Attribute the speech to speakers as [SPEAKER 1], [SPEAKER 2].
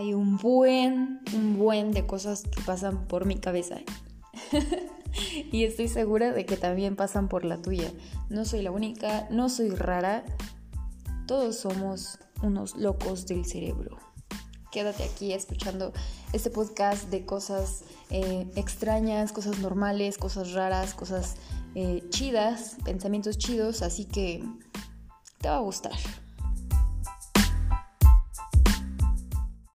[SPEAKER 1] hay un buen, un buen de cosas que pasan por mi cabeza. y estoy segura de que también pasan por la tuya. No soy la única, no soy rara. Todos somos unos locos del cerebro. Quédate aquí escuchando este podcast de cosas eh, extrañas, cosas normales, cosas raras, cosas eh, chidas, pensamientos chidos, así que te va a gustar.